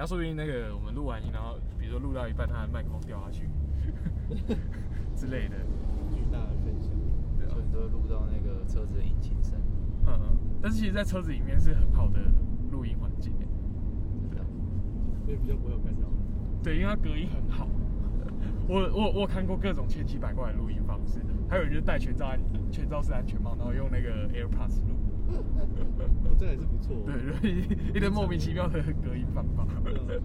然后说不定那个我们录完音，然后比如说录到一半，他的麦克风掉下去 之类的，巨大的分享。对啊所以，都会录到那个车子的引擎声。嗯嗯。但是其实，在车子里面是很好的录音环境耶，对啊，所以比较不会有干扰。对，因为它隔音很好。我我我看过各种千奇百怪的录音方式，还有人就戴全罩安全罩式安全帽，然后用那个 AirPods 录，哦，这还是不错。对，就是一堆莫名其妙的隔音方法。嗯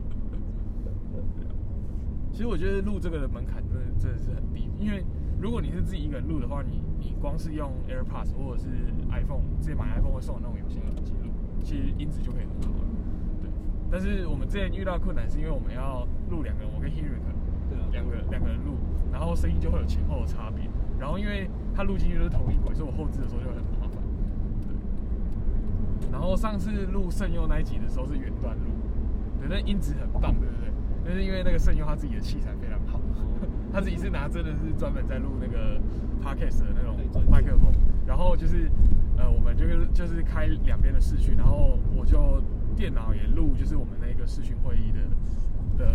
其实我觉得录这个的门槛真的真的是很低，因为如果你是自己一个人录的话，你你光是用 AirPods 或者是 iPhone，自己买 iPhone 会送的那种有线耳机录，其实音质就可以很好了。对，但是我们之前遇到困难是因为我们要录两个人，我跟 Henrik 两个两个人录，然后声音就会有前后的差别，然后因为它录进去都是同一轨，所以我后置的时候就很然后上次录圣佑那一集的时候是远端录，对，那音质很棒，对不对？那是因为那个圣佑他自己的器材非常好，他自己是拿真的是专门在录那个 podcast 的那种麦克风，然后就是呃，我们就是就是开两边的视讯，然后我就电脑也录，就是我们那个视讯会议的的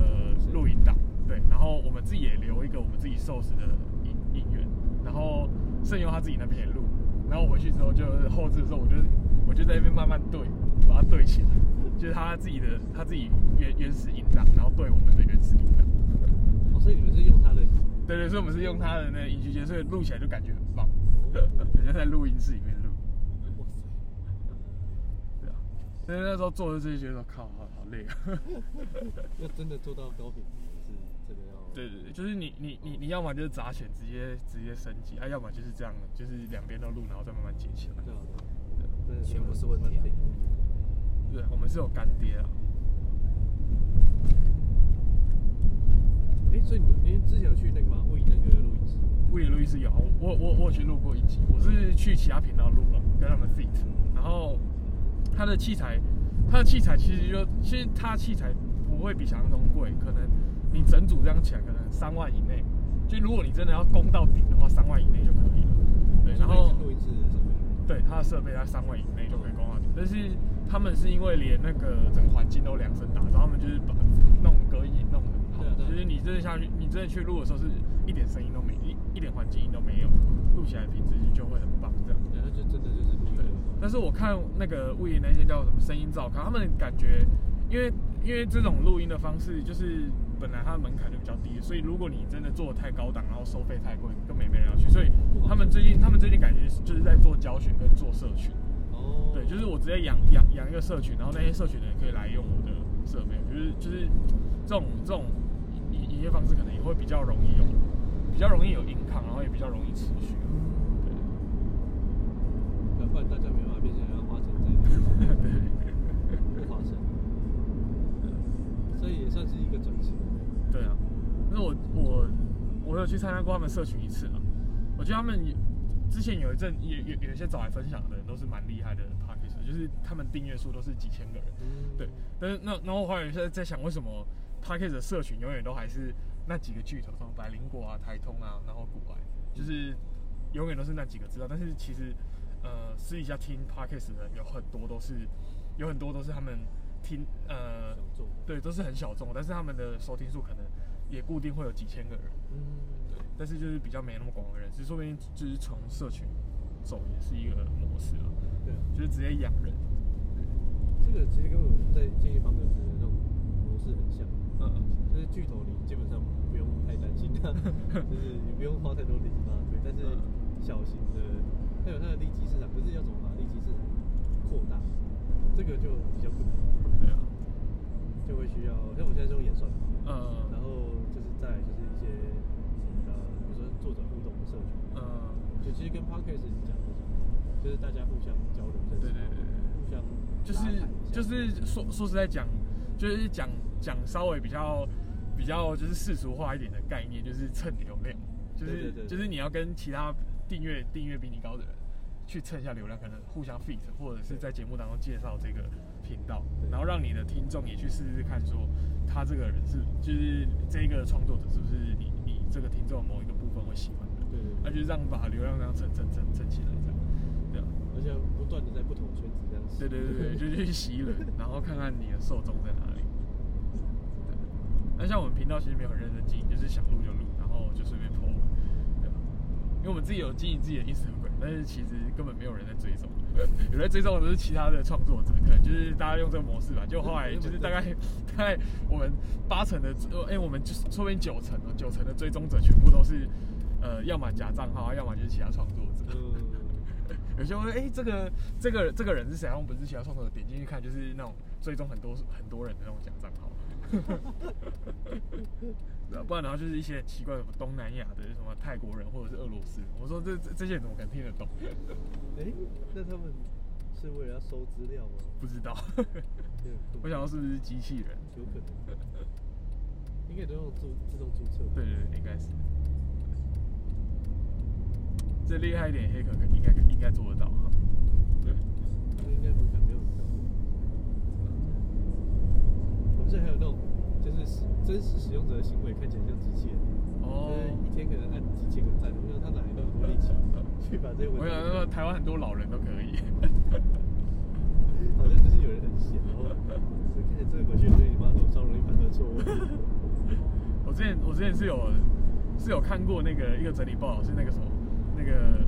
录音档，对，然后我们自己也留一个我们自己 source 的音音源，然后圣佑他自己那边也录，然后我回去之后就是后置的时候，我就我就在那边慢慢对，把它对起来，就是他自己的他自己原原始音档，然后对我们的原始音档。哦，所以你们是用他的。对对，所以我们是用他的那个音区键，所以录起来就感觉很棒，很像在录音室里面录。哇塞，对啊，但是那时候做的这些，觉得靠，好好累啊。要真的做到高品质，是这个要。对对对，就是你你你你要么就是砸钱直接直接升级，啊，要么就是这样，就是两边都录，然后再慢慢接起来。对啊，对啊真的钱不是问题啊对，我们是有干爹啊。哎，所以你们您之前有去那个吗？为那个录音室？物理录音室有，我我我有去录过一集，我是去其他频道录了，跟他们 fit，然后他的器材，他的器材其实就其实他器材不会比想象中贵，可能你整组这样起来可能三万以内，就如果你真的要攻到顶的话，三万以内就可以了。对，然后。对它的设备在三万以内就可以供到顶，但是他们是因为连那个整个环境都量身打造，他们就是把弄隔音弄得很好对啊对啊，就是你真的下去，你真的去录的时候是一点声音都没，一一点环境音都没有，录起来品质就会很棒这样。对，那就真的就是录音对。，但是我看那个物业那些叫什么声音照看，他们感觉，因为因为这种录音的方式，就是本来它的门槛就比较低，所以如果你真的做的太高档，然后收费太贵，根本也没人要去。所以他们最近他们最近感觉就是在做教学跟做社群，哦。对，就是我直接养养养一个社群，然后那些社群的人可以来用我的设备，就是就是这种这种营营业方式可能也会比较容易有，比较容易有 income，然后也比较容易持续。对。对，不然大家没办法变成要花钱在录音室对，不划算。所以也算是一个转型。对啊，那我我我有去参加过他们社群一次啊，我觉得他们之前有一阵有有有一些找来分享的人都是蛮厉害的 p a r k e r 就是他们订阅数都是几千个人，嗯。对，但是那然后我后来在在想，为什么 p a r k e r 的社群永远都还是那几个巨头，什么百灵果啊、台通啊，然后古玩，就是永远都是那几个知道，但是其实呃私底下听 p a r k e r 的人有很多都是有很多都是他们听呃对，都是很小众，但是他们的收听数可能也固定会有几千个人，嗯，对，但是就是比较没那么广的人士，说不定就是从社群走也是一个模式啊，对啊，就是直接养人，这个其实跟我们在建议方的那种模式很像，嗯，就是巨头你基本上不用太担心它，就是你不用花太多力气帮它推，但是嗯。小型的它有它的利基市场，可是要怎么把利基市场扩大，这个就比较困难，就会需要像我现在是用演算法，嗯。然后就是在就是一些呃，比如说作者互动的社群，嗯，就其实跟 podcast 你讲的是，就是大家互相交流认识，对对对对互相就是就是说说实在讲，就是讲讲稍微比较比较就是世俗化一点的概念，就是蹭流量，就是就是你要跟其他订阅订阅比你高的人去蹭一下流量，可能互相 fit，或者是在节目当中介绍这个频道，然后让你的听众也去试试看，说他这个人是就是这个创作者是不是你你这个听众某一个部分会喜欢的，对那就让把流量这样蹭蹭蹭蹭起来，这样，对啊。而且不断的在不同圈子这样洗对对对对，就去洗人，然后看看你的受众在哪里。那像我们频道其实没有很认真经营，就是想录就录，然后就随便 po，对吧？因为我们自己有经营自己的 Instagram，但是其实根本没有人在追踪，有在追踪的都是其他的创作者，可能就是大家用这个模式吧。就后来就是大概 大概我们八成的，哎、我们就是说不定九成哦，九成的追踪者全部都是呃，要么假账号，要么就是其他创作者。嗯，有些会哎、这个这个这个人是谁？我们是其他创作者，点进去看就是那种追踪很多很多人的那种假账号。不然的话就是一些很奇怪的什么东南亚的什么泰国人或者是俄罗斯人，我说这这这些人怎么可能听得懂？哎、那他们是为了要收资料吗？不知道，我想到是不是机器人？有可能，应该都用注自动注册。对对对，应该是。这厉害一点，黑客应该应该做得到哈。对，那应该不可能没有很高。我们这还有那种，就是使真实使用者的行为看起来像机器人，哦就是一天可能按几千个赞，我想他哪来那么多力气 去把这些文我想说台湾很多老人都可以。好像就是有人很闲，然后就看着这个回去对你妈头超容易犯的错误。我之前我之前是有是有看过那个一个整理报道，是那个什么那个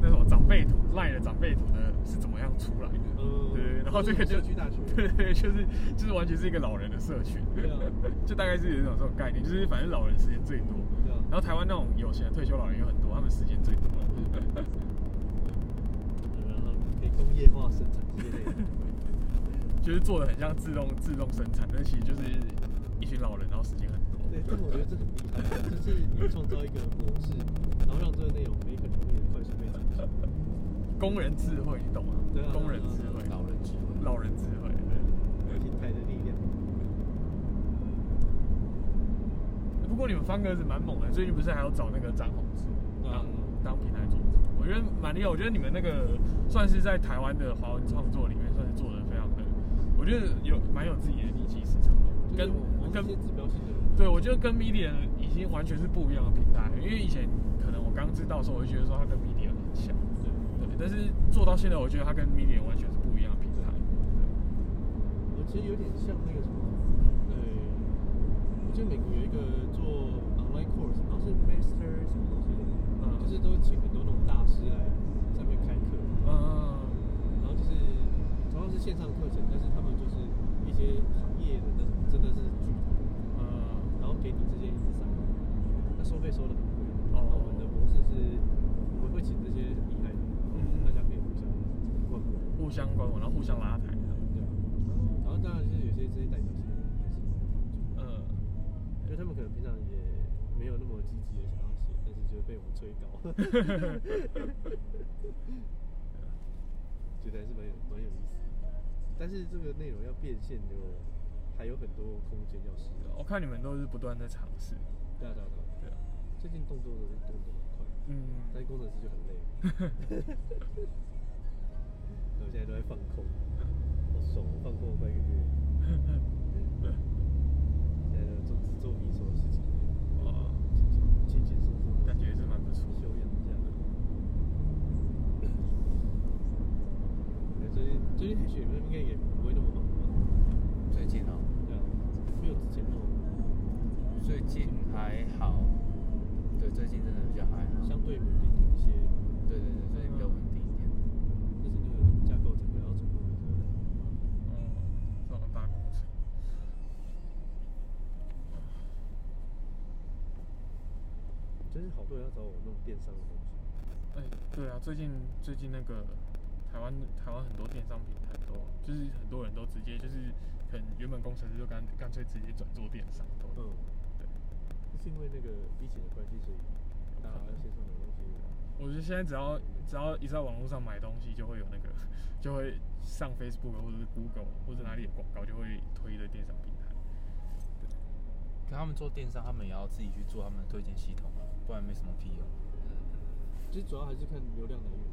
那什么长辈图赖的长辈图呢是怎么样出来的？嗯对对对，然后这个就社区大学对对，就是就是完全是一个老人的社群，对啊 就大概是有一种这种概念，就是反正老人时间最多，对啊然后台湾那种有钱的退休老人有很多，他们时间最多。然后可以工业化生产这些类的。就是做的很像自动自动生产，但其实就是一群老人，然后时间很多。对，但我觉得这很厉害，就是你创造一个模式，然后让这个内容可以很容易的快速被执行。工人智慧，你懂吗？对啊工人智慧，老人智慧老人智慧，对。平台的力量。不过你们方格子蛮猛的，最近不是还要找那个张宏志当啊当平台作者？我觉得蛮厉害。我觉得你们那个算是在台湾的华文创作里面算是做的非常的，我觉得有蛮有自己的利基市场的，跟我跟指标性的人，对，我觉得跟 Media 已经完全是不一样的平台，因为以前可能我刚知道的时候，我就觉得说它跟 Media 很像，对对，但是做到现在，我觉得它跟 Medium 完全是不一样的平台。我其实有点像那个什么，呃，我记得美国有一个做 online course，然后是 master 什么东西的，嗯。就是都请很多那种大师来上面开课，嗯，然后就是同样是线上课程，但是他们就是一些行业的那种真的是巨头，嗯，然后给你这些 insight，那收费收的很贵，哦。然后我们的模式是我们会请这些很厉害的，嗯大家可以互相问问。互相观摩，然后互相拉抬。对啊，然后当然就是有些这些代表性的人还是有帮助，嗯，因为他们可能平常也没有那么积极的想要写，但是就被我们催稿，觉得还是蛮有蛮有意思的。但是这个内容要变现就还有很多空间要试。我看你们都是不断在尝试。对啊对啊对啊，对啊，最近动作动作很快，嗯，但是工程师就很累。我现在都在放空，好爽，我放空了快一个月。现在都做只做你所的事情，哇，轻轻松松，感觉是蛮不错。修养一下。对最近最近海选应该也不会那么忙吧？最近哦，对啊，没有之前那么最近还好，对，最近真的比较还好，相对稳定一些，对对对，最近比较稳定一点。但是那个架构整个要重弄的时候，哦，这种大工程。就是好多人要找我弄电商的东西。哎，对啊，最近最近那个台湾台湾很多电商平台都，就是很多人都直接就是可能原本工程师就干干脆直接转做电商。嗯，对，是因为那个疫情的关系，所以大家线上买东西。我觉得现在只要只要一在网络上买东西，就会有那个就会上 Facebook 或者是 Google 或者哪里有广告，就会推的电商平台。可他们做电商，他们也要自己去做他们的推荐系统啊，不然没什么屁用。其实主要还是看流量来源，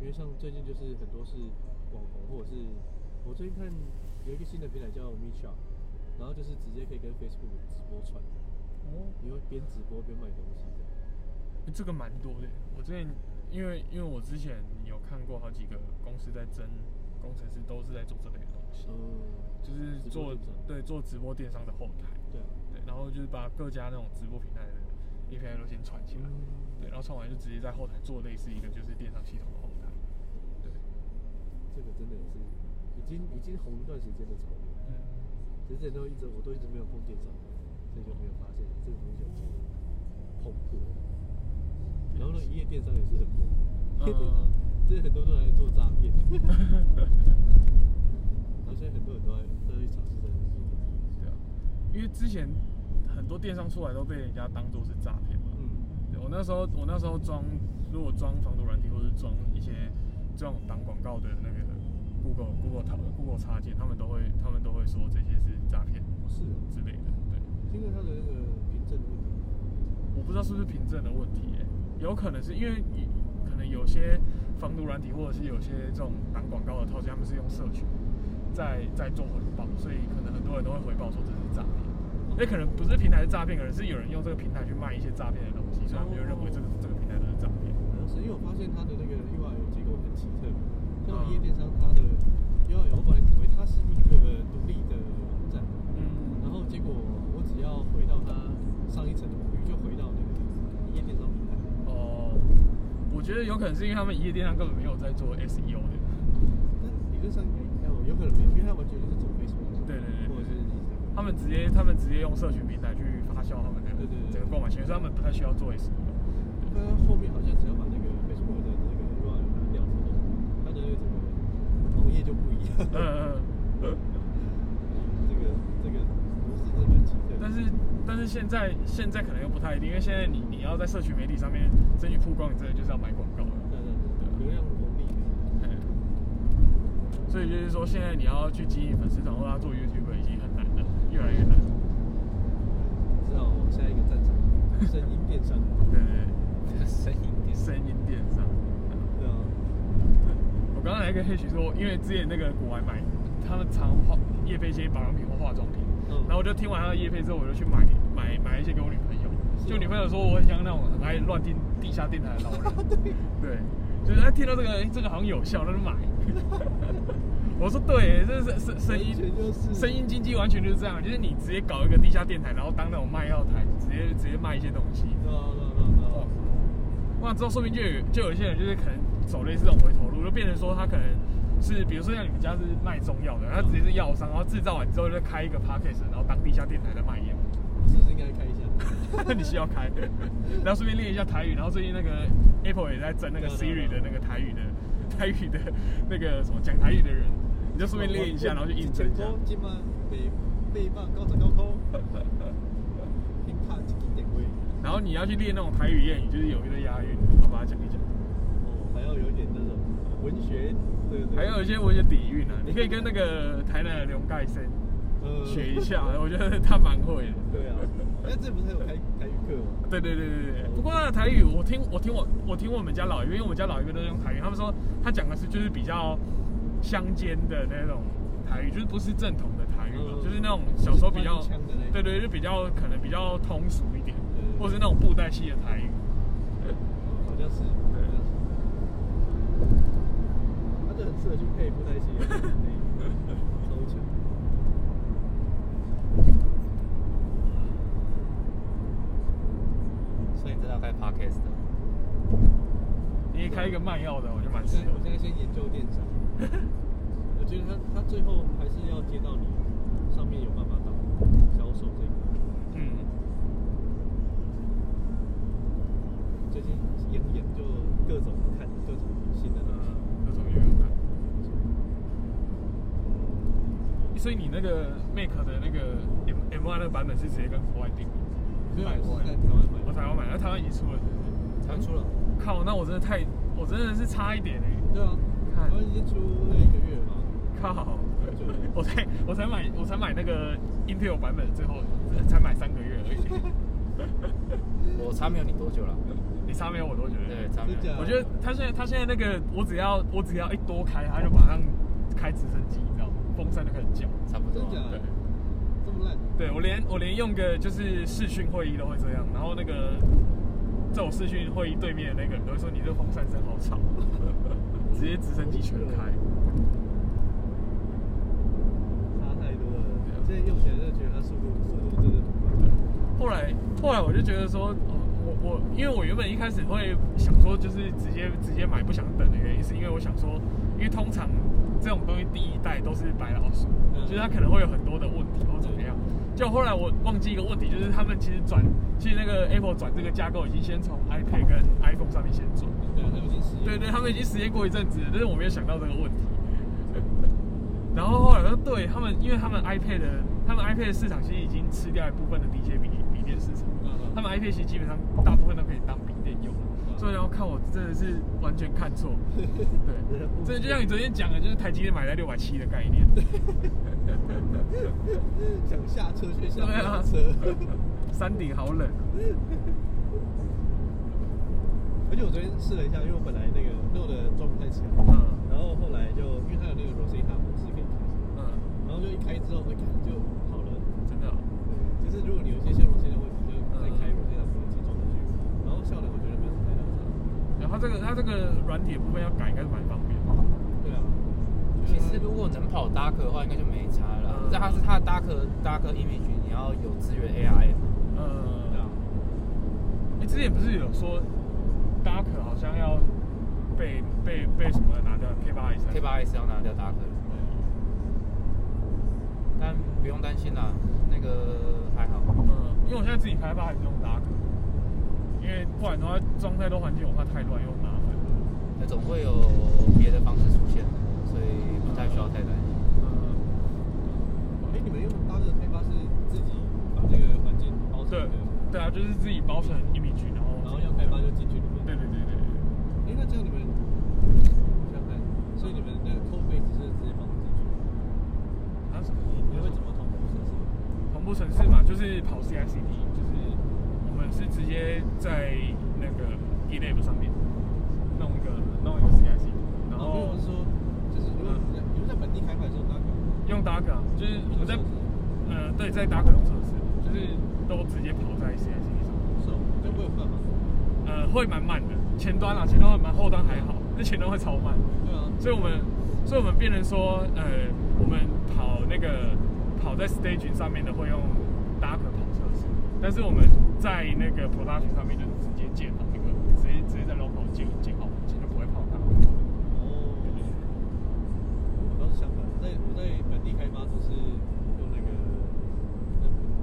因为像最近就是很多是网红，或者是我最近看有一个新的平台叫 m e s h o p 然后就是直接可以跟 Facebook 直播串，哦，你会边直播边卖东西这样。欸这个蛮多的。我之前因为因为我之前有看过好几个公司在争工程师，都是在做这类的东西，嗯，就是做对做直播电商的后台。对啊，对，然后就是把各家那种直播平台的 API 都先传起来，对，然后传完就直接在后台做类似一个就是电商系统的后台，对，这个真的也是已经已经红一段时间的潮流。嗯，其实之前都一直我都一直没有碰电商，所以就没有发现这个东西有蓬勃。然后呢，一夜电商也是很猛，一夜电商这些很多都来做诈骗，然后现在很多人都在都在尝试在那边。对啊，因为之前很多电商出来都被人家当做是诈骗嘛，嗯，对我那时候我那时候装，如果装防毒软体或者是装一些这种挡广告的那个 Google Google 插 Google 插件，他们都会他们都会说这些是诈骗是哦，之类的，对。因为它的那个凭证的问题。我不知道是不是凭证的问题、欸，有可能是因为你可能有些防毒软体或者是有些这种挡广告的套件，他们是用社群在在做回报，所以可能很多人都会回报说这是诈骗。也可能不是平台是诈骗，可能是有人用这个平台去卖一些诈骗的东西，所以他们就认为这个这个平台都是诈骗。好像是因为我发现它的那个 UI 结构很奇特，像一夜电商它的 UI 我本来以为它是一个独立的网站，嗯然后结果我只要回到它上一层的网域，就回到那个一夜电商平台。哦，我觉得有可能是因为他们一夜电商根本没有在做 SEO 的。但理论上应该有有可能没有，因为它完全就是走 Facebook，对对对对或者是 Instagram 他们直接他们直接用社群平台去发酵他们的整个购买行为，所以他们不太需要做。它后面好像只要把那个 Facebook 的那个 UI 拿掉之后，它的那个就不一样。嗯嗯嗯。这个这个模式真的蛮奇特。但是但是现在现在可能又不太一定，因为现在你你要在社群媒体上面争取曝光，你真的就是要买广告了。对对对，流量红利。嗯所以就是说，现在你要去经营粉丝团或者做 YouTube 越来越难。知道往下一个战场，声音电商。对对对，声音电声音电商。对啊，我刚刚还跟黑许说，因为之前那个国外买，他们常化夜配一些保养品或化妆品，嗯然后我就听完他的夜配之后，我就去买买买一些给我女朋友。就女朋友说我很像那种很爱乱听地下电台的老人，对，就是哎听到这个哎这个好像有效，那就买。我说对，这是声声音就是声音经济完全就是这样，就是你直接搞一个地下电台，然后当那种卖药台，直接直接卖一些东西。对啊对啊对啊对啊。哇，之后说明就有就有一些人就是可能走类似这种回头路，就变成说他可能是比如说像你们家是卖中药的，他直接是药商，然后制造完之后就开一个 p a c k a g e 然后当地下电台在卖 药。是不是应该开一下？你需要开，然后顺便练一下台语。然后最近那个 Apple 也在争那个 Siri 的那个台语的台语的那个什么讲台语的人，你就顺便练一下，然后就印证一下。然后你要去练那种台语谚语，就是有一个押韵，我把它讲一讲。哦，还要有一点那种文学，对对。还有一些文学底蕴啊，你可以跟那个台南的刘盖生呃学一下，我觉得他蛮会的。对啊，哎，这不是还有开台语课吗？对对对对对，不过那台语我听我听我我听我们家老一辈，因为我们家老一辈都是用台语，他们说他讲的是就是比较乡间的那种台语，就是不是正统的台语嘛，嗯就是那种小时候比较对对，就比较可能比较通俗一点或是那种布袋戏的台语。好像是，对。他就很适合去配布袋戏，超强。所以你要开 podcast 的？你也开一个卖药的，我觉得蛮我现在我适合的。现在先研究电商，我觉得他他最后还是要接到你上面有办法到销售这一块。嗯，最近研研究各种看各种新的东西。这种也有看。所以你那个 Make 的那个 M M Y 那个版本是直接跟国外订的？没有，买国外我是在台湾买的。我台湾买，那台湾已经出了？台湾出了。靠，那我真的太，我真的是差一点哎、对啊，看台湾已经出了一个月了吧？靠，我才我才买我才买那个 Intel 版本，最后才买三个月而已。我差没有你多久了？你差没有我多久？对，差没有。我觉得他现在他现在那个，我只要我只要一多开，他就马上开直升机，你知道吗？风扇就开始叫。差不多对？这么烂？对我连我连用个就是视讯会议都会这样，然后那个在我视讯会议对面的那个人都会说你这个风扇声好吵，直接直升机全开。差太多了。现在用起来就觉得它速度速度真的很快。后来后来我就觉得说，哦我我因为我原本一开始会想说，就是直接直接买不想等的原因，是因为我想说，因为通常这种东西第一代都是白老鼠，嗯就是它可能会有很多的问题或怎么样。就后来我忘记一个问题，就是他们其实转，其实那个 Apple 转这个架构已经先从 iPad 跟 iPhone 上面先转。对啊，他们已经实验对对，他们已经实验过一阵子了，但是我没有想到这个问题。然后后来我说，对他们，因为他们 iPad 的，他们 iPad 的市场其实已经吃掉一部分的 DJ 笔笔电市场，他们 iPad 其实基本上大部分都可以当笔电用，嗯。所以然后看我真的是完全看错，对，这就像你昨天讲的，就是台积电买在六百七的概念，想下车却下车。山顶好冷，而且我昨天试了一下，因为我本来那个肉的装不太起来，嗯然后后来就因为它有那个 Rosetta 模式可以开，嗯，然后就一开之后，哎，看就好了。真的哦、对，就是如果你有一些像 Rosetta 问题，就再开 Rosetta 模式装上去，然后效能我觉得没有什么太大差。然后它这个它这个软体的部分要改，应该是蛮方便的。对啊，其实如果能跑 Dark 的话，应该就没差了但。它是它的 Dark Dark Image，你要有资源 ARM。嗯，对啊，你之前不是有说 Dark 好像要被被被什么拿掉 K 八 S K 八 S 要拿掉 Dark，但不用担心啦，那个还好。嗯，因为我现在自己开发还是用 Dark，因为不然的话装太多环境我怕太乱又麻烦。那总会有别的方式出现的，所以不太需要太担心。嗯，哎，你们用搭的开发是自己把这个环境包成对的，对啊，就是自己包成 image，然后然后要开发就进去里面。对对对对对。哎，那这样你们，我想想看，所以你们那个 code base 是直接放进去，啊什么？你们会怎么同步程式？同步城市嘛，就是跑 CI/CD，就是我们是直接在那个 GitLab 上面弄一个弄一个 CI/CD，然然后后我是说，就是如果你在你们在本地开发的时候，大概用 Dark 啊，就是我们在呃对在 Dark 用测试，就是都直接跑在 CI/CD 上，是哦，就不会有办法。呃会蛮慢的，前端啊前端会慢，后端还好，那前端会超慢，对啊，所以我们所以我们变成说呃我们跑那个跑在 Staging 上面的会用 Dark 跑测试，但是我们在那个 Production 上面就是直接建好那个直接直接在 local 建建好就不会跑 Dark。哦，我倒是相反，在我在本地开发都是用那个，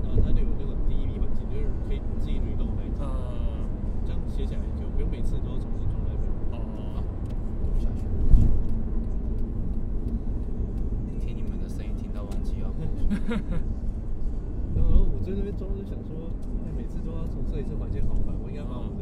呃，它就有那种 DEV 环境，就是可以自己 reload 那一种，呃这样写起来就不用每次都要重新装 library。哦，下去。听你们的声音听到忘记要过去。然后我在那边装就想说，哎，每次都要重设一次环境，好烦，我应该把我的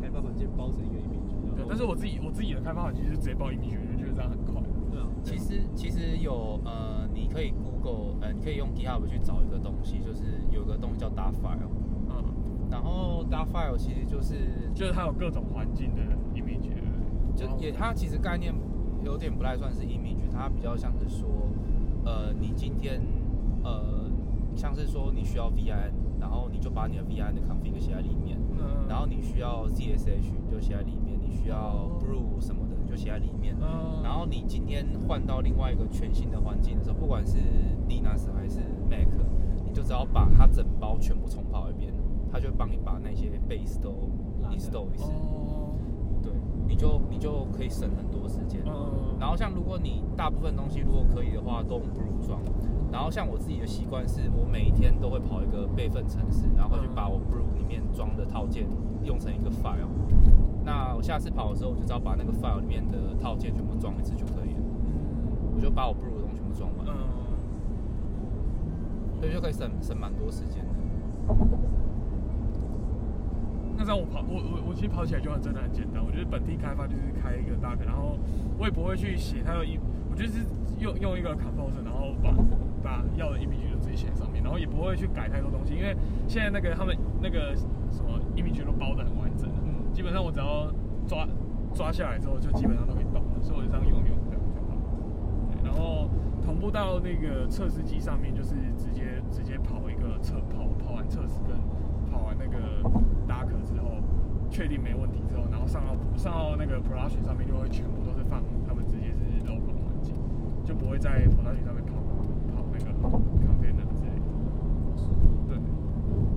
开发环境包成一个 image。然后，对但是我自己的开发环境就直接报 image，我就觉得这样很快。对啊，其实其实有呃，你可以 Google 呃，你可以用 GitHub 去找一个东西，就是有个东西叫 Dart File，嗯，然后 Dart File 其实就是就是它有各种环境的 image，就也它其实概念有点不太算是 image，它比较像是说，呃，你今天呃，像是说你需要 VN，然后你就把你的 VN 的 config 写在里面，嗯。然后你需要 ZSH 你就写在里面，你需要哦 Brew 什么的你就写在里面，嗯然后你今天换到另外一个全新的环境的时候，不管是 Linux 还是 Mac，你就只要把它整包全部重跑一遍，它就会帮你把那些 base 都 install 一次。哦，对，你就你就可以省很多时间。嗯然后像如果你大部分东西如果可以的话，都用 Brew 装。然后像我自己的习惯是，我每一天都会跑一个备份程式，然后去把我 Brew 里面装的套件用成一个 file。那我下次跑的时候，我就只要把那个 file 里面的套件全部装一次就可以了。我就把我 Brew 的东西全部装完，嗯，所以就可以省省蛮多时间的。那这样我跑，我我我其实跑起来就很真的很简单。我觉得本地开发就是开一个大个，然后我也不会去写它的一，我就是用用一个 composer，然后把把要的 image 就直接写在上面，然后也不会去改太多东西，因为现在那个他们那个什么 image 都包的很完整，嗯基本上我只要抓抓下来之后，就基本上都可以动了，所以我就这样用用这样就好。然后同步到那个测试机上面，就是直接直接跑一个测跑跑完测试跟跑完那个搭壳之后，确定没问题之后，然后上到上到那个 Production 上面就会全部都是放他们直接是 local 环境，就不会在 Pro 水上面跑跑那个 container 之类的。对，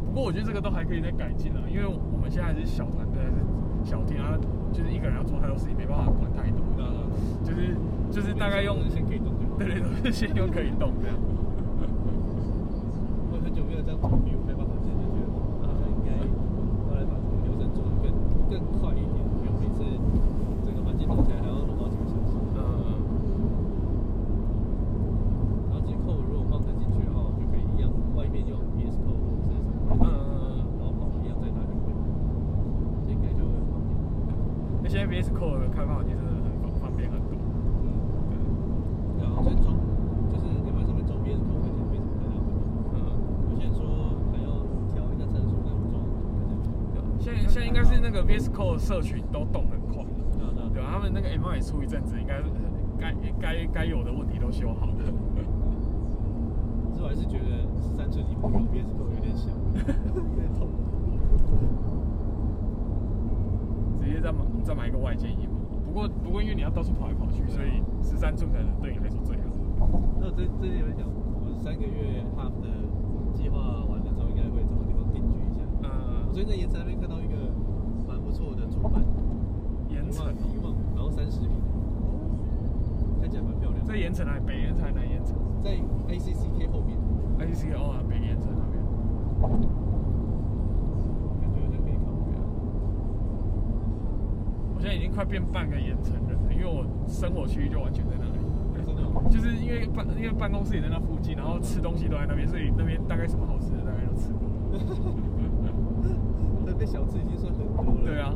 不过我觉得这个都还可以再改进啊，因为我们现在还是小团队，还是小店啊，就是一个人要做太多事情，没办法管太多。对啊对啊就是就是大概用先可以动。对对对，先用可以动这样。我很久没有这样做 view 开发环境，就觉得啊好像应该要来把这个流程做得更更快一点，不用每次整个环境弄起来还要弄好几个小时。嗯，然后接扣如果放得进去的话，我就可以一样外面用 PS Code 或者是什么，嗯然后跑一样再打就可以。这应该就会很方便。那现在 VS Code 的开发环境真的很方方便很多。嗯，对。然后先装，就是你们上面装 PS Code 看起来没什么太大问题。嗯，有些人说还要调一下参数，那种装看起来现在现在应该是那个 VS Code 社群都动很快，对吧？他们那个 M 也出一阵子，应该该该该有的问题都修好了。可是我还是觉得十三寸荧幕用 PS Code 有点小，有点痛。直接再买再买一个外接荧幕。不过不过因为你要到处跑来跑去，所以十三寸可能对你来说最好。那我最最近有点讲，我三个月 half 的计划完了之后，应该会找个地方定居一下。嗯我嗯，最近在盐城那边看到一个蛮不错的主板，盐城一万，然后三十平，看起来城还北盐城南盐城在 A C C K 后面哦，北盐城那边。我现在已经快变半个盐城人了，因为我生活区域就完全在那里。就是因为办因为办公室也在那附近，然后吃东西都在那边，所以那边大概什么好吃的大概都吃过。那边小吃已经算很多了。对啊，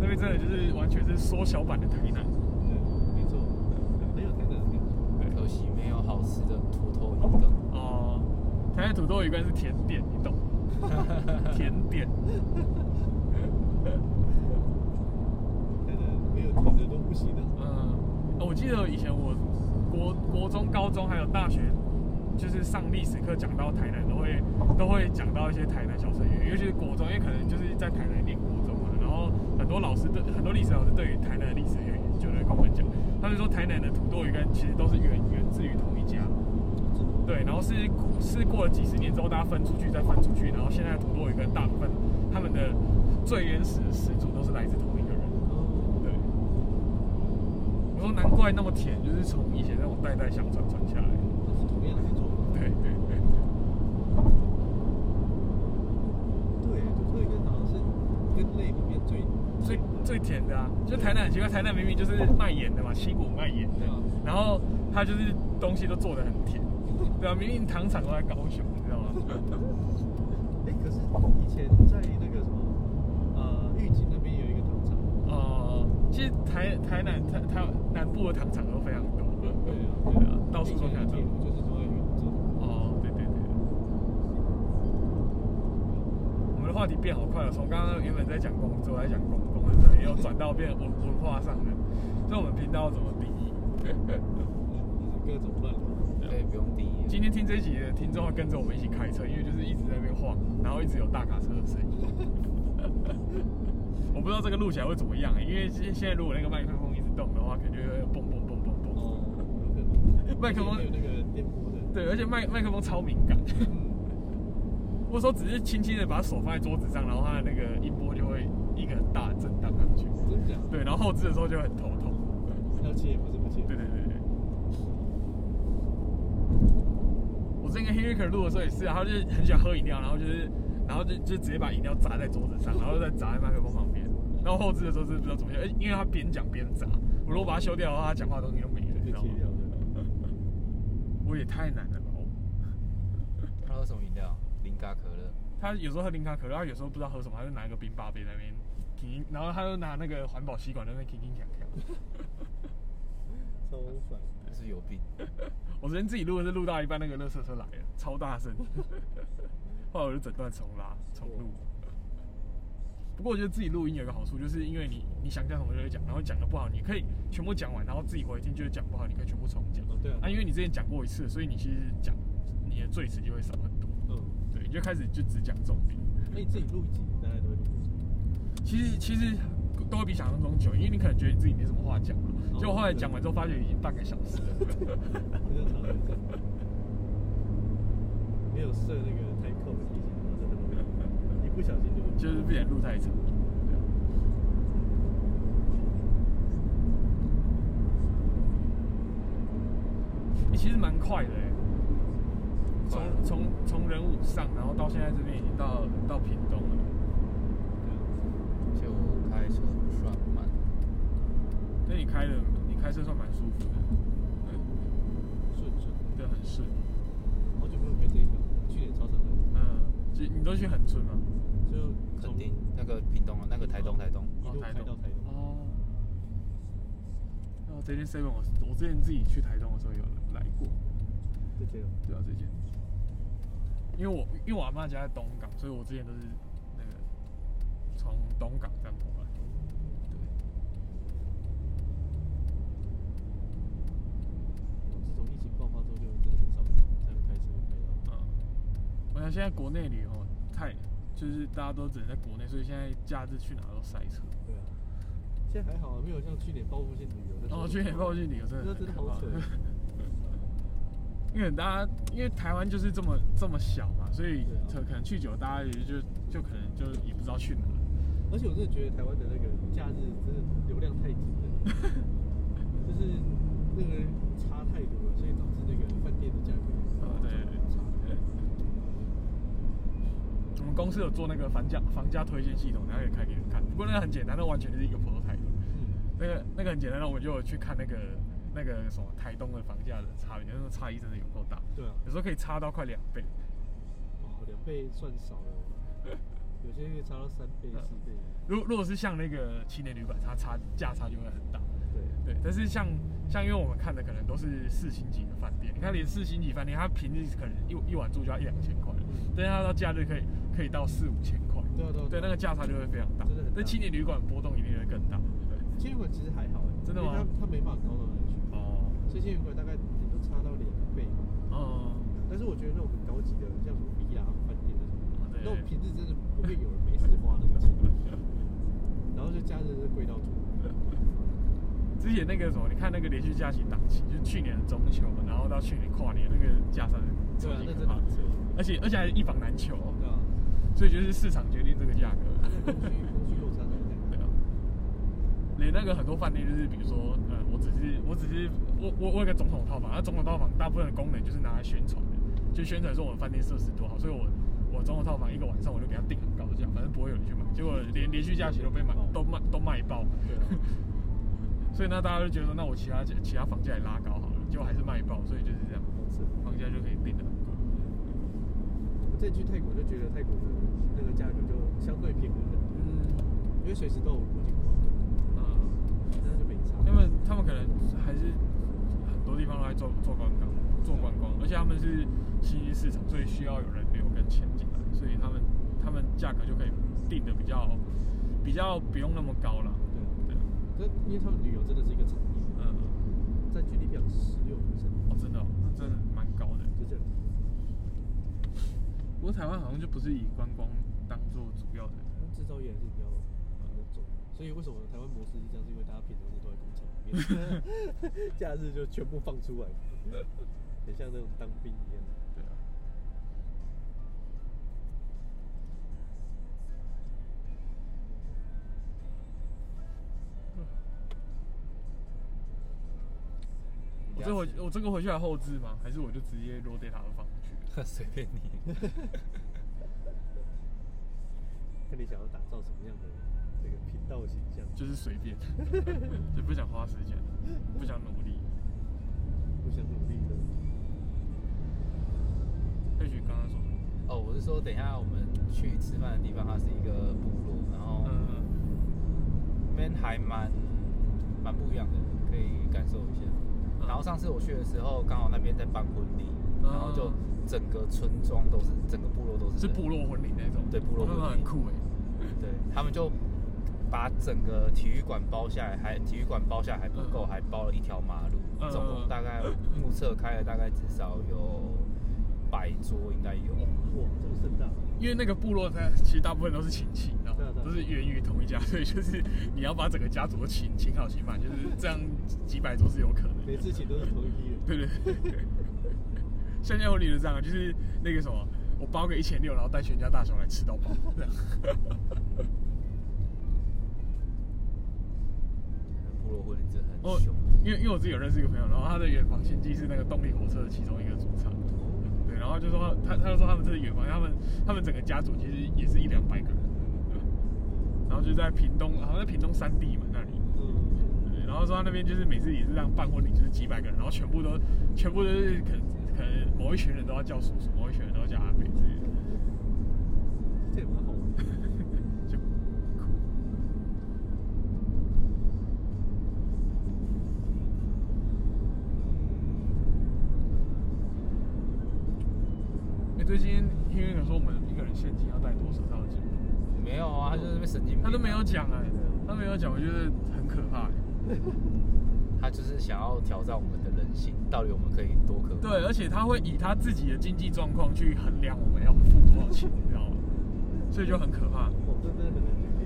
那边真的就是完全是缩小版的台南。对，没错，很有台南的感觉。可惜没有好吃的土豆鱼羹。哦、土豆鱼干是甜点，你懂？甜点。没有甜的都不行的。嗯、哦我记得以前我国国中、高中还有大学，就是上历史课讲到台南，都会都会讲到一些台南小吃园，尤其是国中，因为可能就是在台南念国中嘛，然后很多老师对很多历史老师对于台南的历史有研究，就会跟我们讲，他们说台南的土豆鱼干其实都是源源自于同一家。对，然后是是过了几十年之后，大家分出去，再分出去，然后现在土豆鱼羹大部分他们的最原始的始祖都是来自同一个人。对，我说难怪那么甜，就是从以前那种代代相传传下来。都是同样的做。对对对，对，土豆鱼羹好像是羹类里面最最最甜的啊，就台南很奇怪，台南明明就是卖盐的嘛，七股卖盐的然后它就是东西都做的很甜，对啊，明明糖厂都在高雄，你知道吗？哎，可是以前在那个什么呃玉井那边有一个糖厂，呃，其实台台南台台南部的糖厂都非常多，对啊，对啊，到处都看得到就是都在玉井这。哦，对对对。我们的话题变好快了，从刚刚原本在讲工作，在讲工工的时候，也有转到变文文化上的。所以我们频道怎么定义？就是各种乱码。对，不用第一。今天听这一集的听众会跟着我们一起开车，因为就是一直在那边晃，然后一直有大卡车的声音。我不知道这个录起来会怎么样、因为现现在如果那个麦克风一直动的话，感觉会蹦蹦蹦蹦蹦。麦克风有那个电波的。对，而且麦麦克风超敏感。嗯。或者说只是轻轻的把手放在桌子上，然后它的那个音波就会一个很大的震荡上去。真假？对，然后后置的时候就会很头痛。要切也不是不切。对对对对。我之前跟 Henrik 录的时候也是啊，他就是很喜欢喝饮料，然后就是，然后就就直接把饮料砸在桌子上，然后再砸在麦克风旁边。然后后置的时候是不知道怎么样，因为他边讲边砸，我如果把它修掉的话，他讲话的东西都没了，你知道吗？我也太难了吧！他喝什么饮料？零卡可乐。他有时候喝零卡可乐，他有时候不知道喝什么，他就拿一个冰霸杯在那边，然后他又拿那个环保吸管在那边停停锵锵。超烦。就是有病。我昨天自己录的是录到一半，那个垃圾车来了，超大声，后来我就整段重拉重录。不过我觉得自己录音有一个好处，就是因为你你想讲什么就会讲，然后讲的不好，你可以全部讲完，然后自己回听，就是讲不好，你可以全部重讲。哦，对啊。啊，因为你之前讲过一次，所以你其实讲你的赘词就会少很多。嗯。对，你就开始就只讲重点。那你自己录一集，大概都会录？其实其实都会比想象中久，因为你可能觉得你自己没什么话讲嘛，哦结果后来讲完之后发觉已经半个小时了。没有设那个太扣的提醒，一不小心就会就是不想路太长。对啊欸其实蛮快的哎，从快从从人武上，然后到现在这边已经到到屏东了。就开车不算慢。那你开的你开车算蛮舒服的，对顺顺。对，很顺。好久没有开这一条，去年超常来，嗯，就你都去恒春吗？就肯定那个屏东啊，那个台东台东，一路开到台东。哦。然后这间 seven 我我之前自己去台东的时候有来过，这些对啊这间，因为我因为我阿妈家在东港，所以我之前都是那个从东港这样过来。对，自从疫情爆发之后，就真的很少才会开车开到。嗯，我想现在国内旅游太就是大家都只能在国内，所以现在假日去哪都塞车。对啊，现在还好啊，没有像去年报复性旅游的。哦，去年报复性旅游真的真的好扯。因为大家因为台湾就是这么这么小嘛，所以可可能去久，大家也就就可能就也不知道去哪。而且我真的觉得台湾的那个假日真的流量太紧了，就是那个差太多了，所以导致那个饭店的价格呃，对对对差。我们公司有做那个房价房价推荐系统，然后也开给你们看。不过那个很简单，那完全就是一个 prototype。嗯，那个那个很简单，那我们就有去看那个那个什么台东的房价的差别，那个差异真的有够大，对啊，有时候可以差到快两倍。哦，两倍算少了，有些可以差到三倍、嗯四倍。如果如果是像那个青年旅馆，它差价差就会很大。对，但是像像因为我们看的可能都是四星级的饭店，你看连四星级饭店，它平日可能一一晚住就要一两千块，嗯但是它到假日可以可以到四五千块，对啊对啊对，那个价差就会非常大真的很。大但青年旅馆波动一定会更大。对，青年旅馆其实还好哎，真的吗它它没办法高到哪里去，哦，所以青年馆大概顶多差到两倍。哦，但是我觉得那种很高级的，像什么 villa 饭店那种，对那种平日真的不会有人没事花那个钱，然后就假日是贵到吐。之前那个什么，你看那个连续假期档期，就是去年的中秋，然后到去年跨年，那个加上超对啊，级可怕那真的很，扯。而且而且还一房难求，对啊，所以就是市场决定这个价格。连那个很多饭店就是，比如说，呃，我只是我只是我我我有个总统套房，那总统套房大部分的功能就是拿来宣传的，就宣传说我们饭店设施多好，所以我我总统套房一个晚上我就给他定很高的价，反正不会有人去买，结果连连续假期都被买都卖都卖爆，对啊，所以呢大家就觉得说，那我其他其他房价也拉高好了，结果还是卖爆，所以就是这样。房价就可以定的很贵。我这去泰国就觉得泰国的那个价格就相对平衡的，嗯因为随时都有国际观，嗯，那就没差。他们他们可能还是很多地方都在做做观光，做观光，而且他们是新兴市场，所以需要有人流跟钱进来，所以他们他们价格就可以定的比较比较不用那么高了。因为他们旅游真的是一个产业，嗯，占 GDP 十六 percent，哦，真的、哦，那真的蛮高的。就这样。不过台湾好像就不是以观光当做主要的。那制造业还是比较比较重，所以为什么台湾模式是这样？是因为大家平常日都在工厂里面，假日就全部放出来，很像那种当兵一样。我这回我这个回去还后置吗？还是我就直接 raw data 都放进去了？随便你。看你想要打造什么样的这个频道形象，就是随便，就不想花时间，不想努力。不想努力的。或许刚刚说什么？哦，我是说，等一下我们去吃饭的地方，它是一个部落，然后嗯，那边还蛮蛮不一样的，可以感受一下。嗯。然后上次我去的时候，刚好那边在办婚礼，嗯。然后就整个村庄都是，整个部落都是是部落婚礼那种。对部落婚礼。很酷哎。对他们就把整个体育馆包下来，还体育馆包下来还不够，嗯。还包了一条马路，嗯。总共大概目测开了大概至少有百桌，应该有。哇，这么盛大，因为那个部落它其实大部分都是亲戚，你知道吗都是源于同一家，所以就是你要把整个家族都请请好请满，就是这样几百桌是有可能的。每次请都是同一批人。对对对，乡下婚礼就这样，就是那个什么，我包个一千六，然后带全家大小来吃到饱，这样。部落婚礼真的我很凶。因为因为我自己有认识一个朋友，然后他的远房亲戚是那个动力火车的其中一个主唱，对，然后就说他他就说他们这是远房，他们他们整个家族其实也是一两百个人，然后就在屏东，好像在屏东三地嘛那里，嗯，对，然后说他那边就是每次也是这样办婚礼，就是几百个人，然后全部都全部都是可能可能某一群人都要叫叔叔，某一群人最近因为有说我们一个人现金要带多少到节目，没有啊，他就是被神经病啊。他都没有讲哎，他没有讲，我觉得很可怕哎。他就是想要挑战我们的人性，到底我们可以多可怕？对，而且他会以他自己的经济状况去衡量我们要付多少钱，你知道吗？所以就很可怕。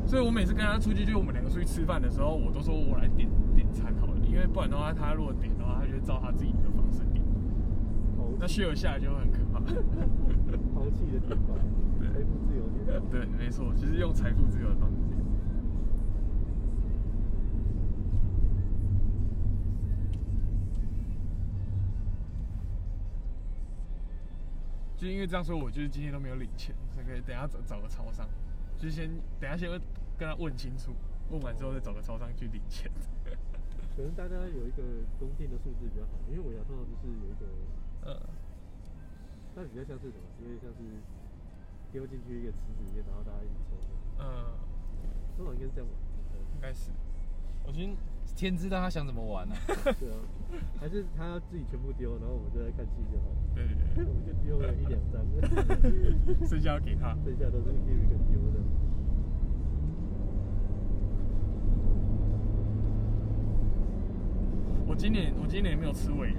所以我每次跟他出去，就我们两个出去吃饭的时候，我都说我来点点餐好了，因为不然的话，他如果点的话，他就照他自己的方式点，豪那 share 下来就会很可怕。豪气的点法，对财富自由点。对，没错，其实用财富自由的方式。就因为这样，所以我就是今天都没有领钱，所以等下找找个超商，就先等下先跟他问清楚，问完之后再找个超商去领钱。可能大家有一个公定的数字比较好，因为我牙通常就是有一个，呃，那比较像是什么？有点像是丢进去一个池子里面，然后大家一起抽的。嗯，通常应该是这样玩。应该是。我今天天知道他想怎么玩呢、对啊，还是他要自己全部丢，然后我们就在看戏就好。对对对 我们就丢了一两张，剩下要给他。剩下都是一个一个丢的。我今年我今年也没有吃尾牙，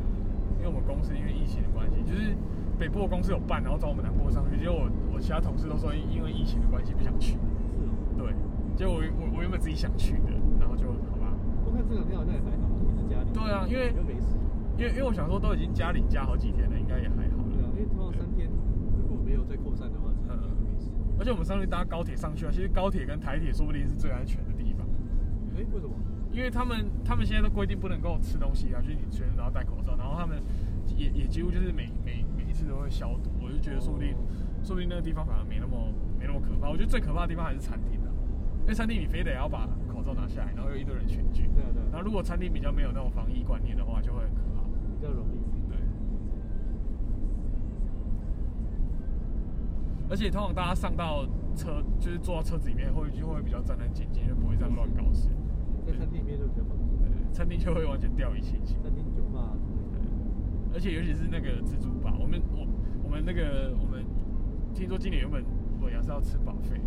因为我们公司因为疫情的关系，就是北部的公司有办，然后找我们南部的上去，结果我我其他同事都说因因为疫情的关系不想去，是哦。对，结果我我我原本自己想去的，然后就好吧，我看这两天好像也还好，一直家里。对啊因为。因为因为我想说都已经加领加好几天了，应该也还好对啊，了。因为通常三天如果没有再扩散的话，其实嗯没事。而且我们上去搭高铁上去啊，其实高铁跟台铁说不定是最安全的地方，哎，为什么？因为他们他们现在都规定不能够吃东西啊，就是你全都要戴口罩，然后他们也也几乎就是每每次都会消毒，我就觉得说不定、哦说不定那个地方反而没那么没那么可怕。我觉得最可怕的地方还是餐厅啊，因为餐厅你非得要把口罩拿下来，然后有一堆人群聚，对啊对啊然后如果餐厅比较没有那种防疫观念的话，就会很可怕。比较容易。对。而且通常大家上到车，就是坐到车子里面，会就会比较战战兢兢，就不会这样乱搞事。在餐厅里面就比较放松。对，餐厅就会完全掉以轻心。餐厅、酒吧。而且尤其是那个自助吧，我们我我们那个我们听说今年原本我牙是要吃 buffet，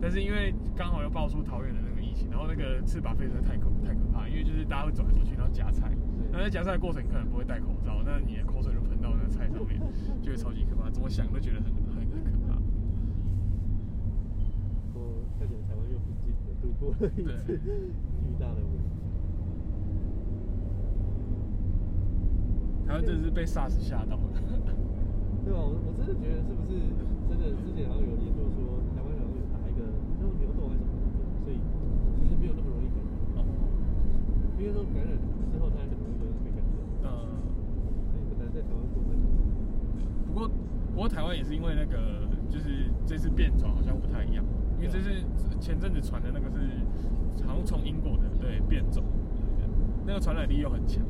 但是因为刚好又爆出桃园的那个疫情，然后那个吃 buffet 实在太可太可怕，因为就是大家会走来走去，然后夹菜，然后在夹菜的过程你可能不会戴口罩，那你的口水就喷到那个菜上面，就会超级可怕，怎么想都觉得很很很可怕。我看起来台湾又平静的度过了一次 巨大的危机。台湾真的是被 SARS 吓到了。对吧？我我真的觉得是不是真的？之前好像有研究说，台湾好像有打一个那种流动还是什么的，所以其实没有那么容易感染。哦，因为说感染之后，它很容易就被感染，嗯，所以很难在台湾过分。不过不过台湾也是因为那个就是这次变种好像不太一样，因为这是前阵子传的那个是好像从英国的对变种，那个传染力又很强。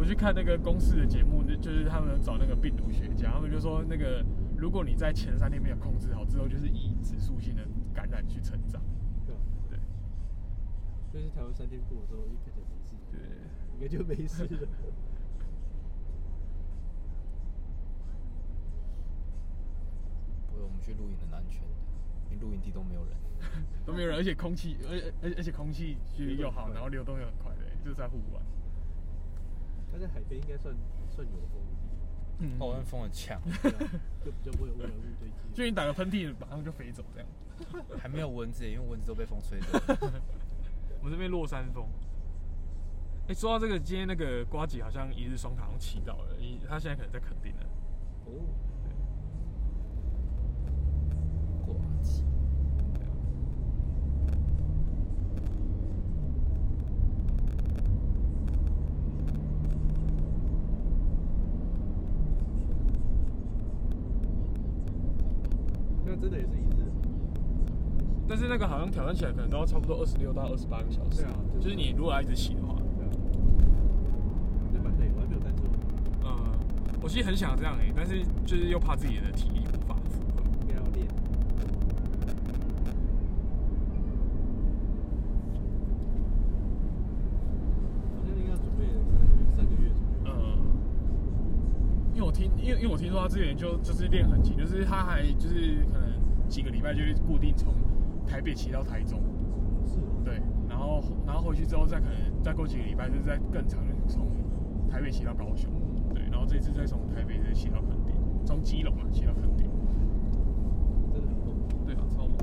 我去看那个公司的节目，那就是他们找那个病毒学家，他们就说那个如果你在前三天没有控制好，之后就是以指数性的感染去成长。对吧？对所以是台湾三天过之后，一看起来没事，对，应该就没事了。不过我们去露营很安全的，因为露营地都没有人。都没有人，而且空气，而而而且空气就是又好，然后流动又很快的，就是在户外。海边应该算算有风嗯哦，那风很强，就比较不会有污染物堆积。就你打个喷嚏，马上就飞走这样。还没有蚊子，因为蚊子都被风吹走。我们这边落山风。哎、说到这个，今天那个瓜姐好像一日双塔好像祈祷了，一他现在可能在垦丁了。哦，挂机。那真的也是一日。但是那个好像挑战起来可能都要差不多二十六到二十八个小时。对啊就是你如果要一直骑的话，对啊，那蛮累，我还没有单车，嗯，我其实很想这样诶、但是就是又怕自己的体力无法负荷。应该要练。好像应该要准备三个月，三个月左右。嗯，因为我听，因为因为我听说他之前就就是练很勤，就是他还就是可能几个礼拜就会固定从台北骑到台中。对，然后然后回去之后再可能再过几个礼拜，就是再更长的从台北骑到高雄，对，然后这次再从台北再骑到垦丁，从基隆啊骑到垦丁，真的很猛。对啊，超猛。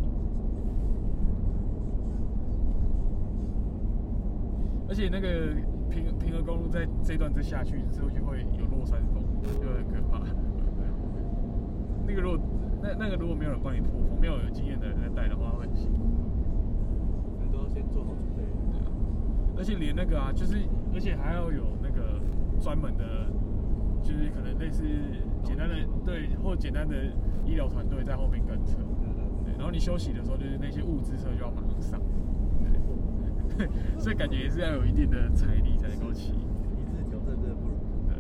而且那个平平和公路在这段再下去之后就会有落山风，就很可怕。那个如果那那个如果没有人帮你破风，没有有经验的人在带的话，会很辛苦。你都要先做好准备。对啊，而且连那个啊，就是而且还要有那个专门的，就是可能类似简单的对或简单的医疗团队在后面跟车。对，然后你休息的时候，就是那些物资车就要马上上。对，所以感觉也是要有一定的财力才能够骑。一次挑战真的不容易，对，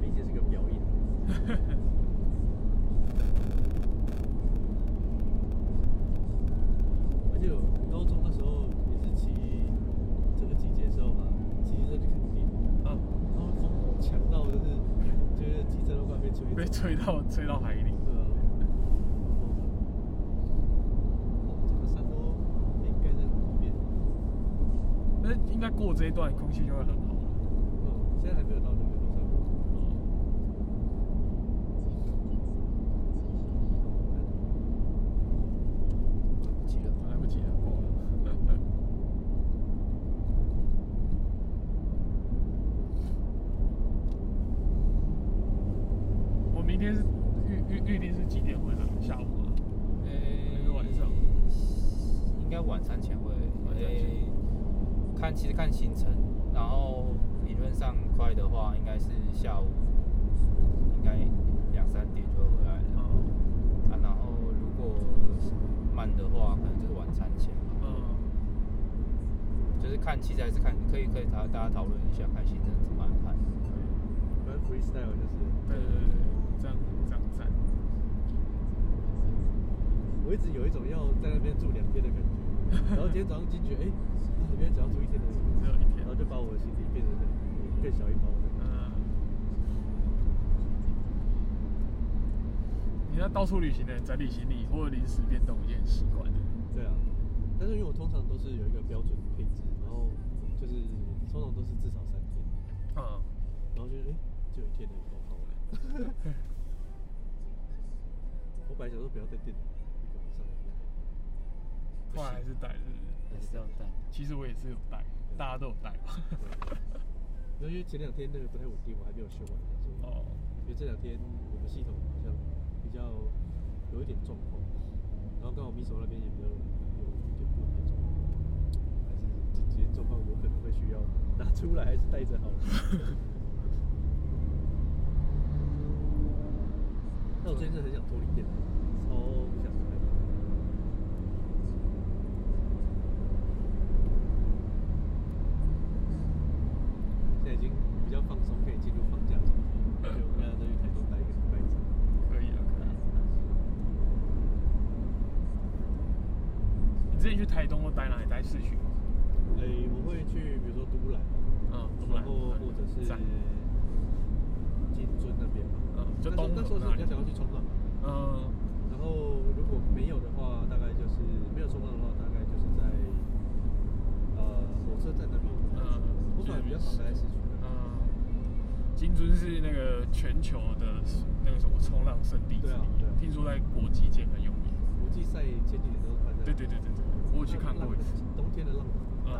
并且是个表演。而且我高中的时候也是骑这个季节的时候嘛，骑车去垦丁，嗯，然后风强到就是觉得机车都快被吹走。被吹到吹到海里。对啊，哦，整个山都被盖在里面。那应该过这一段空气就会很好了。嗯，现在还没有到那个路上。急了。来不及了，过了。我明天是预预预定是几点回来？下午吗？呃还是晚上？应该晚餐前会，晚餐前诶看其实看行程，然后理论上快的话，应该是下午，应该两三点就会回来了。嗯啊，然后如果是慢的话，餐前吧。嗯，就是看，器材是看，可以可以大大家讨论一下，看行程怎么安排。反正 freestyle 就是，对对对对，这样这样赞。我一直有一种要在那边住两天的感觉。然后今天早上惊觉，哎、啊，原来只要住一天的，只有一天然后就把我的行李变成更小一包的。嗯，你要到处旅行的人整理行李或者临时变动一件习惯但是因为我通常都是有一个标准配置，然后就是通常都是至少三天，嗯，然后就是哎、就有一天的，好好玩。我本来想说不要带电脑，一个晚上还是带，是不是？还是要带。其实我也是有带，大家都有带吧。因为前两天那个不太稳定，我还没有修完，所以哦，因为这两天我们系统好像比较有一点状况，然后刚好米手那边也比较有一点不稳定的状况，还是紧急状况有可能会需要拿出来，还是带着好了。那我最近真的很想脱离电脑，超不想开。现在已经比较放松，可以进入放假状态，就我们要再去台中待一个礼拜。可以啊，可以。你之前去台东都待哪里？待市区吗？诶、我会去，比如说都兰，嗯，都然是金樽那边吧。嗯就东那时候是比较想要去冲浪嘛，嗯，然后如果没有的话，大概就是没有冲浪的话，大概就是在呃火车站那边。嗯我反而比较少在市区。嗯，金樽是那个全球的那个什么冲浪圣地之一听说在国际间很有名。国际赛前几年都是办在。对对对对对，我有去看过一次。冬天的浪嗯，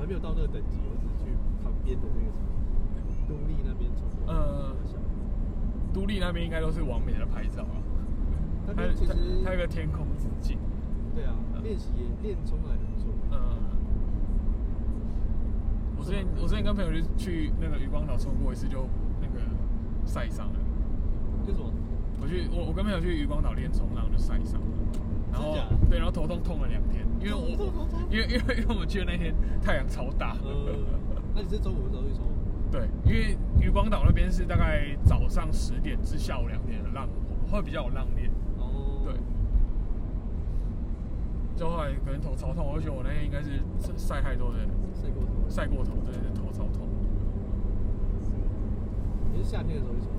我还没有到那个等级，我只是去旁边的那个什么。都立那边冲的呃都立那边应该都是完美的拍照啊。那边其实它有个天空之镜，对啊嗯，练习也练冲还很不错。嗯，我之前我之前跟朋友去去那个渔光岛冲过一次，就那个晒伤了。为什么？我去我我跟朋友去渔光岛练冲浪就晒伤了，然后对，然后头痛痛了两天，因为我 因为因为因为我们去的那天太阳超大，呃，那你是中午的时候去冲？对，因为渔光岛那边是大概早上十点至下午两点的浪会比较有浪面，哦，对，就后来可能头超痛，我就觉得我那天应该是晒太多的。晒过头。晒过头，真的是头超痛。你是夏天的时候去冲？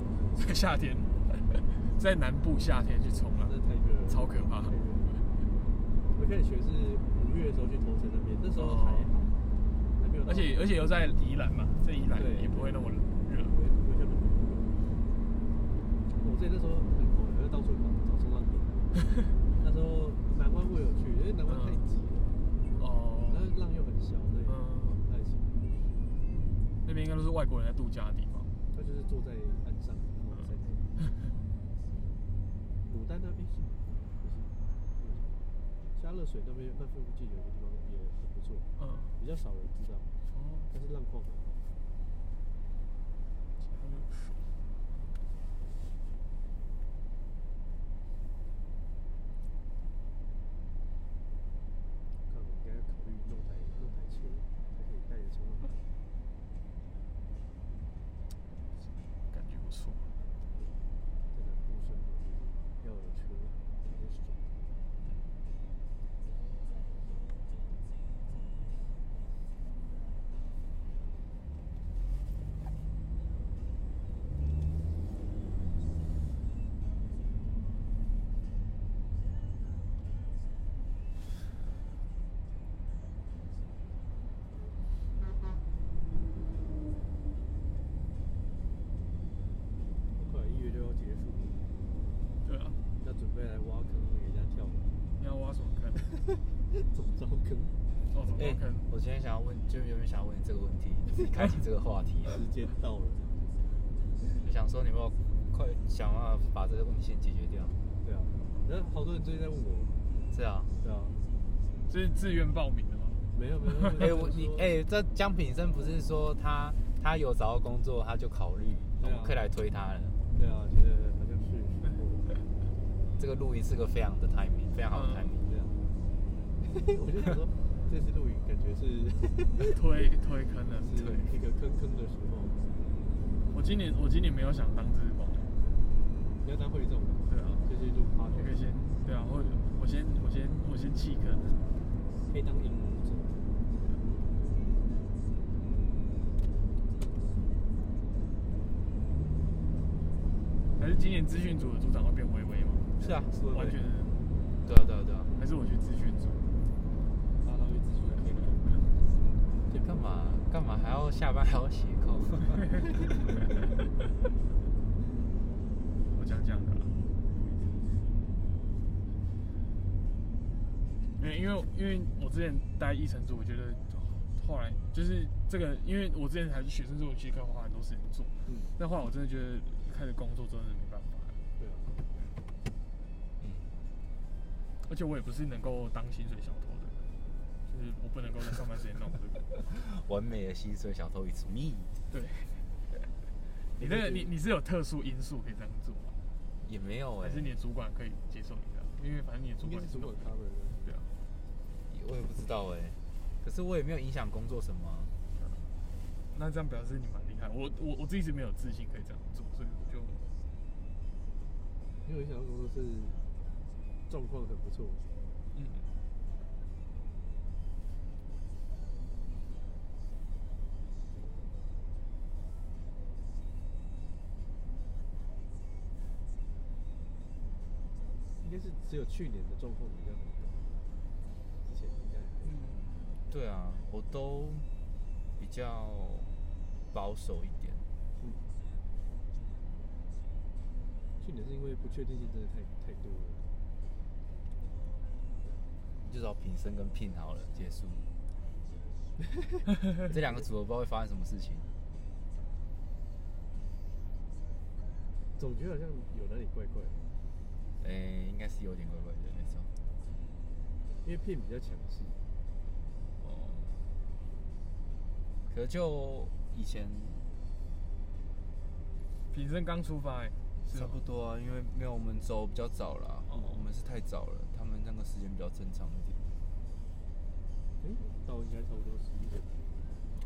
在 夏天，在南部夏天去冲浪那，太热了，超可怕开始学是五月的时候去头城那边，那时候还好，还没有。而且而且又在宜兰嘛，在宜兰对也不会那么热。我之前那时候很红，还是到处跑找冲浪点。那时候南湾我有去，因为南湾太挤了，哦然后浪又很小，所以嗯不太行。那边应该都是外国人在度假的地方。他就是坐在岸上，然后晒太阳。牡丹那边嘉乐水那边那附近有一个地方也很不错，嗯，比较少人知道，哦，但是浪况很好。看坑，哦，怎么哎、挖坑？我今天想要问，就有没有想要问你这个问题？自己开启这个话题啊时间到了。就想说你有没有快想办法把这个问题先解决掉？对啊，然后好多人最近在问我，是啊，对啊，这是自愿报名的吗？没有没有，哎、我你哎、这江品生不是说他他有找到工作，他就考虑，可以来推他了。对啊，觉得好像是这个录音是个非常的 timing，非常好的嗯 timing。我就想说这次录影感觉是 推推坑的，是推。一个坑坑的时候，我今年我今年没有想当志工，你要当会众，对啊，就是录 p o 也可以先对啊，或者我先我先我先弃坑。可以当还是今年资讯组的组长会变微微吗？是啊，是完全是，对啊对啊对啊。还是我去资讯组？大家会自己来配合。这干嘛？干嘛还要下班还要写扣？我讲讲的啦。因为因为因为我之前待一层组，我觉得后来就是这个，因为我之前还是学生时候，其实可以花很多时间做，嗯，但后来我真的觉得开始工作真的是没办法，对啊，嗯，而且我也不是能够当薪水小就是我不能够在上班时间弄这个。完美的薪水小偷 it's me，对，你那个你你是有特殊因素可以这样做吗？也没有哎、还是你的主管可以接受你这样？因为反正你的主管应该是主管弄 cover 的。对啊，我也不知道哎、可是我也没有影响工作什么啊、那这样表示你蛮厉害。我我我自己是没有自信可以这样做，所以我就因为我想到工作是状况很不错，只有去年的状况比较好，之前应该嗯对啊，我都比较保守一点。嗯，去年是因为不确定性真的太太多了，就找品生跟聘好了，结束。这两个组合不知道会发生什么事情。总觉得好像有哪里怪怪的，诶、应该是有点怪怪的，没错。因为片比较强势。哦，可就以前品生刚出发差不多啊，因为没有我们走比较早啦，哦我们是太早了，他们那个时间比较正常一点。哎、到应该差不多十一点。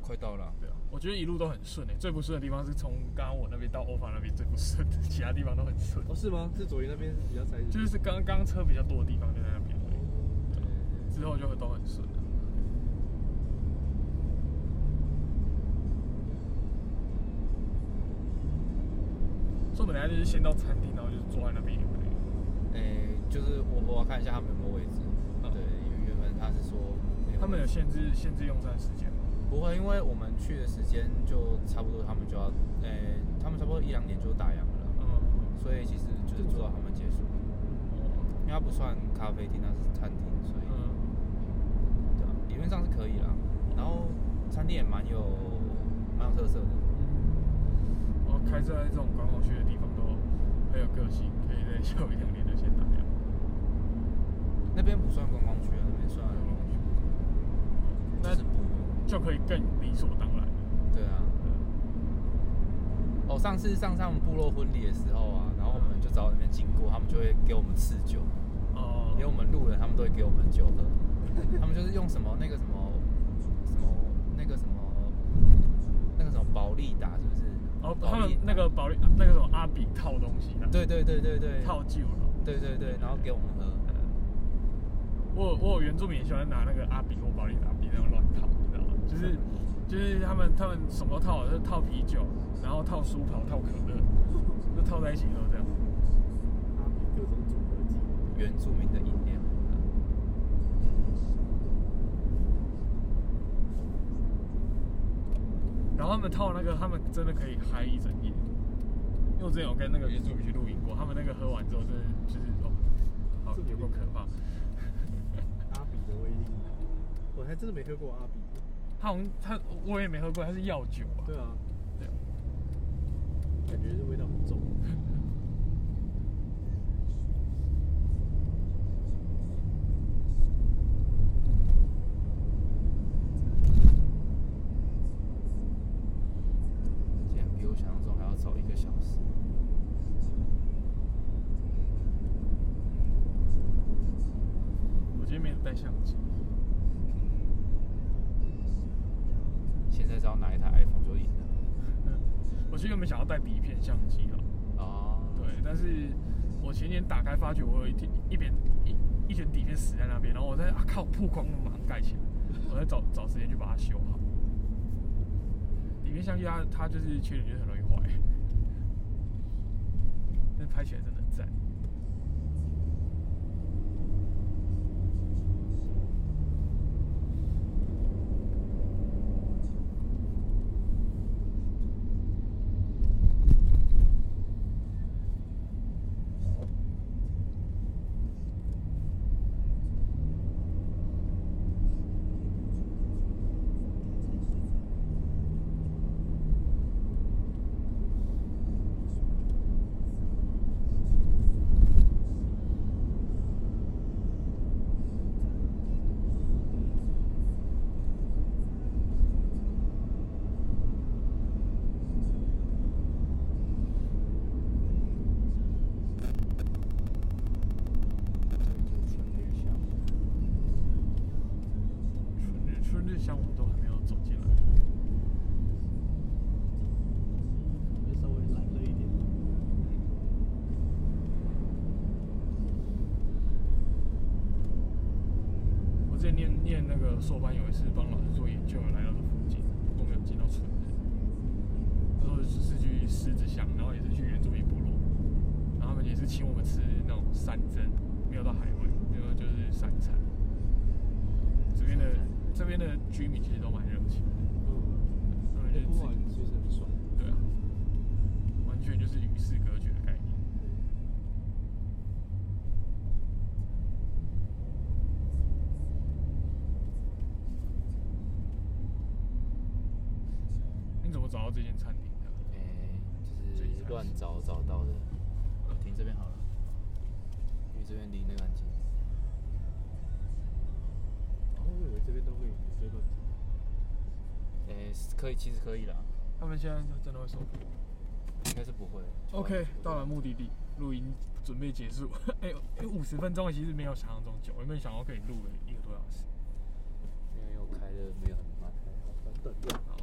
快到了啊，对啊，我觉得一路都很顺诶，最不顺的地方是从刚刚我那边到欧法那边最不顺的，其他地方都很顺。哦，是吗？是左营那边比较塞，就是刚刚车比较多的地方就在那边而已，对之后就会都很顺了。所以本来就是先到餐厅，然后就是坐在那边。诶、就是我我要看一下他们有没有位置。嗯对，因为原本他是说他们有限制限制用餐时间吗？不会，因为我们去的时间就差不多，他们就要，诶、他们差不多一两点就打烊了啦，嗯，所以其实就是做到他们结束。因为它不算咖啡厅，它是餐厅，所以、嗯，对啊，理论上是可以啦。然后餐厅也蛮有蛮有特色的，然后开在这种观光区的地方都很有个性，可以在下午一两点就先打烊。那边不算观光区啊，那边算那。就可以更理所当然了。对啊。哦，上次上上部落婚礼的时候啊，然后我们就找那边经过，他们就会给我们赐酒，哦连我们路人他们都会给我们酒喝。他们就是用什么那个什么什么那个什么那个什么保利达，是不是？哦，他们那个保利那个什么阿比套东西的，对对对对对，套酒了。对对对，然后给我们喝。我我有原住民喜欢拿那个阿比或保利达比那种乱套，你知道吗？就是就是他们他们什么都套，就是套啤酒，然后套书跑，套可乐，就套在一起喝这样。阿比各种组合技。原住民的饮料。然后他们套那个，他们真的可以嗨一整夜。因为我之前有跟那个原住民去露营过，他们那个喝完之后，真的就是哦，好有够可怕。阿比的威力，我还真的没喝过阿比。他好像他我也没喝过，他是药酒啊。对啊，对。感觉这味道很重。竟然比我想象中还要早一个小时。我今天没有带相机。现在只要拿一台 iPhone 就赢了。我其实原本想要带底片相机啊，哦，对，但是我前天打开发觉我有一点一边一一卷底片死在那边，然后我在啊靠曝光马上盖起来，我在找找时间去把它修好。底片相机它它就是缺点就是很容易坏，但拍起来真的很赞。对，就是春日香。春日春日香我们都还没有走进来，会稍微懒了一点。我之前念念那个硕班，有一次帮老师做研究，有来到这附近，我没有进到村子。那时候是是去狮子乡，然后也是去原住民部落，然后他们也是请我们吃那种山珍，没有到海味，没有就是山餐。这边的这边的居民其实都蛮热情的，嗯，他们就是自那不玩其实很爽。对啊，完全就是与世隔绝的概念。你怎么找到这间餐厅的？诶、就是乱找找到的。我停这边好了，因为这边离那个很近。哦，我以为这边都会有随乱停。诶、可以，其实可以啦，他们现在真的会收费。应该是不会。OK，到了目的地，录音准备结束。哎呦，哎，五十分钟其实没有想象中久，我原本想要可以录个一个多小时。因为我开的没有很慢。好，等等。